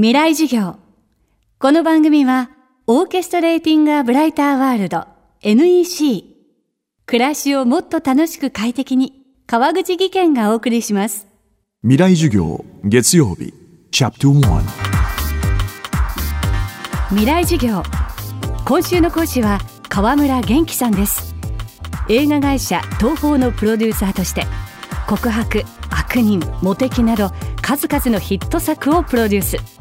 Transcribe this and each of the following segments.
未来授業。この番組はオーケストレーティング・ア・ブライター・ワールド NEC 暮らしをもっと楽しく快適に川口義賢がお送りします。未来授業月曜日チャプト1未来授業。今週の講師は川村元気さんです。映画会社東宝のプロデューサーとして告白悪人モテキなど数々のヒット作をプロデュース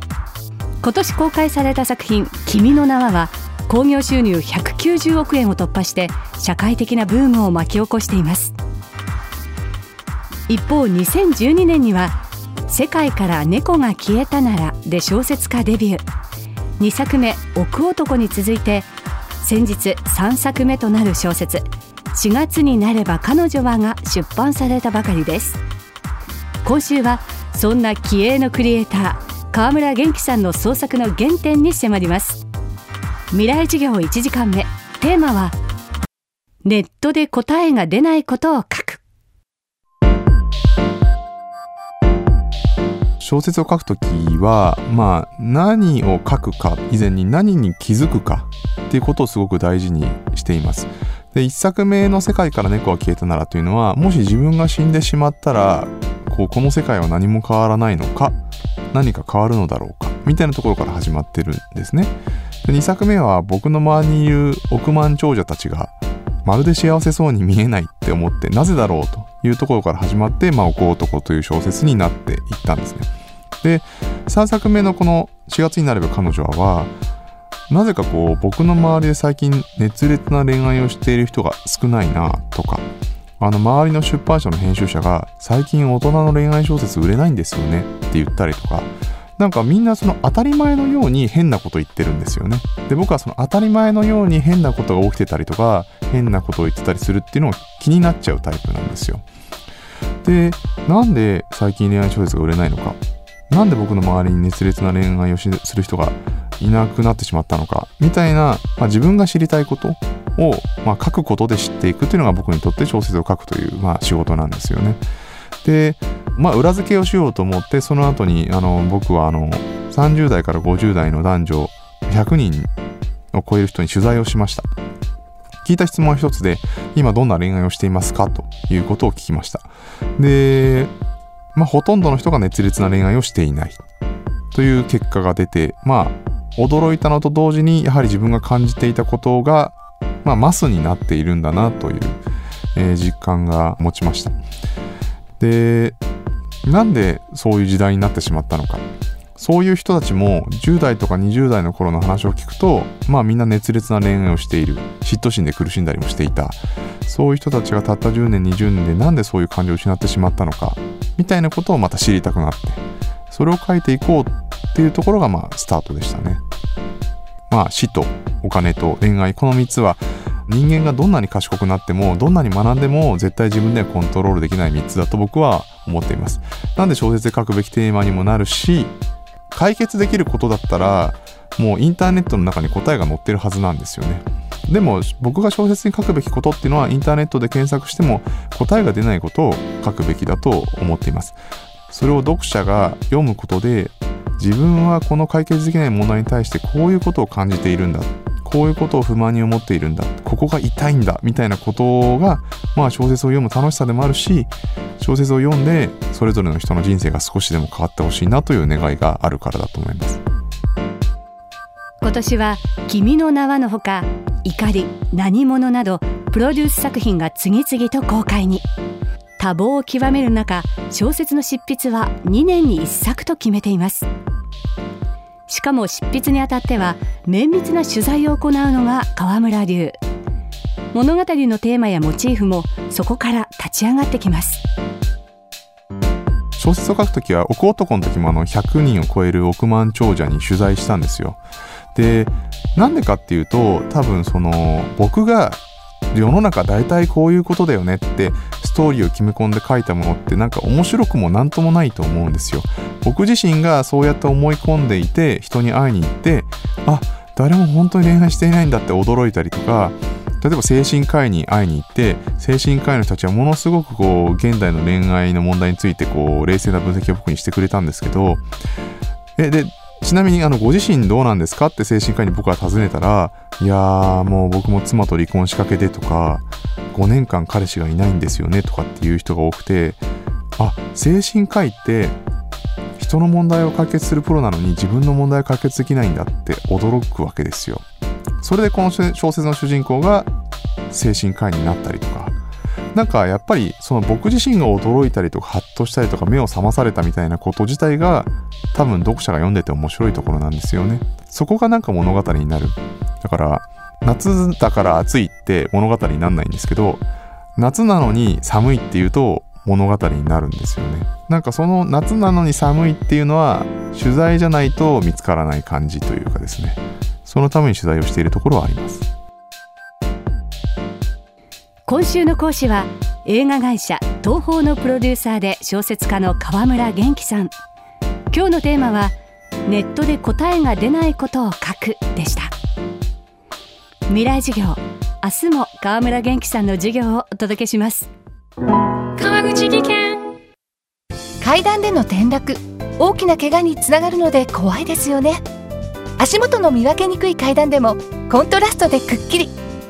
今年公開された作品「君の名は」は興行収入190億円を突破して社会的なブームを巻き起こしています。一方2012年には「世界から猫が消えたなら」で小説家デビュー。2作目「奥男」に続いて先日3作目となる小説「4月になれば彼女は」が出版されたばかりです。今週はそんな気鋭のクリエイター川村元気さんの創作の原点に迫ります。未来授業1時間目。テーマはネットで答えが出ないことを書く。小説を書くときは、まあ、何を書くか以前に何に気づくかっていうことをすごく大事にしています。で、一作目の世界から猫が消えたならというのは、もし自分が死んでしまったら、こ、この世界は何も変わらないのか、何か変わるのだろうか、みたいなところから始まってるんですね。で、2作目は僕の周りにいる億万長者たちが、まるで幸せそうに見えないって思って、なぜだろうというところから始まって、まあ、おこ男という小説になっていったんですね。で、3作目のこの4月になれば彼女は、なぜかこう僕の周りで最近熱烈な恋愛をしている人が少ないなとか、あの周りの出版社の編集者が最近大人の恋愛小説売れないんですよねって言ったりとか、なんかみんなその当たり前のように変なこと言ってるんですよね。で、僕はその当たり前のように変なことが起きてたりとか、変なことを言ってたりするっていうのが気になっちゃうタイプなんですよ。で、なんで最近恋愛小説が売れないのか？なんで僕の周りに熱烈な恋愛をする人がいなくなってしまったのか？みたいな、まあ、自分が知りたいことを、まあ、書くことで知っていくっていうのが僕にとって小説を書くという、まあ、仕事なんですよね。で、まあ、裏付けをしようと思って、その後に、あの、僕は、あの、30代から50代の男女100人を超える人に取材をしました。聞いた質問は一つで、今どんな恋愛をしていますかということを聞きました。で、まあ、ほとんどの人が熱烈な恋愛をしていないという結果が出て、まあ、驚いたのと同時に、やはり自分が感じていたことが、まあ、マスになっているんだなという、えー、実感が持ちました。で、なんでそういう時代になってしまったのか。そういう人たちも10代とか20代の頃の話を聞くと、まあみんな熱烈な恋愛をしている。嫉妬心で苦しんだりもしていた。そういう人たちがたった10年、20年でなんでそういう感情を失ってしまったのか。みたいなことをまた知りたくなって、それを書いていこうっていうところがまあスタートでしたね。まあ死とお金と恋愛、この3つは人間がどんなに賢くなっても、どんなに学んでも絶対自分ではコントロールできない3つだと僕は思っています。なんで小説で書くべきテーマにもなるし、解決できることだったら、もうインターネットの中に答えが載ってるはずなんですよね。でも僕が小説に書くべきことっていうのはインターネットで検索しても答えが出ないことを書くべきだと思っています。それを読者が読むことで自分はこの解決できない問題に対してこういうことを感じているんだ。こういうことを不満に思っているんだ。ここが痛いんだ。みたいなことが、まあ小説を読む楽しさでもあるし、小説を読んでそれぞれの人の人生が少しでも変わってほしいなという願いがあるからだと思います。今年は「君の名は」のほか「怒り」「何者」などプロデュース作品が次々と公開に多忙を極める中小説の執筆は2年に1作と決めていますしかも執筆にあたっては綿密な取材を行うのが川村流物語のテーマやモチーフもそこから立ち上がってきます小説を書くときは、奥男の時もあの100人を超える億万長者に取材したんですよ。で、なんでかっていうと、多分その、僕が世の中大体こういうことだよねってストーリーを決め込んで書いたものってなんか面白くもなんともないと思うんですよ。僕自身がそうやって思い込んでいて人に会いに行ってあ誰も本当に恋愛していないんだって驚いたりとか例えば精神科医に会いに行って精神科医の人たちはものすごくこう現代の恋愛の問題についてこう冷静な分析を僕にしてくれたんですけどえでちなみにあのご自身どうなんですかって精神科医に僕は尋ねたらいやーもう僕も妻と離婚しかけてとか5年間彼氏がいないんですよねとかっていう人が多くてあ精神科医って人の問題を解決するプロなのに自分の問題を解決できないんだって驚くわけですよ。それでこの小説の主人公が精神科医になったりとかなんかやっぱりその僕自身が驚いたりとかハッとしたりとか目を覚まされたみたいなこと自体が多分読者が読んでて面白いところなんですよね。そこがなんか物語になる。だから夏だから暑いって物語になんないんですけど夏なのに寒いっていうと物語になるんですよね。なんかその夏なのに寒いっていうのは取材じゃないと見つからない感じというかですね。そのために取材をしているところはあります。今週の講師は映画会社東宝のプロデューサーで小説家の河村元気さん。今日のテーマはネットで答えが出ないことを書くでした。未来授業明日も河村元気さんの授業をお届けします。川口技研。階段での転落大きな怪我につながるので怖いですよね。足元の見分けにくい階段でもコントラストでくっきり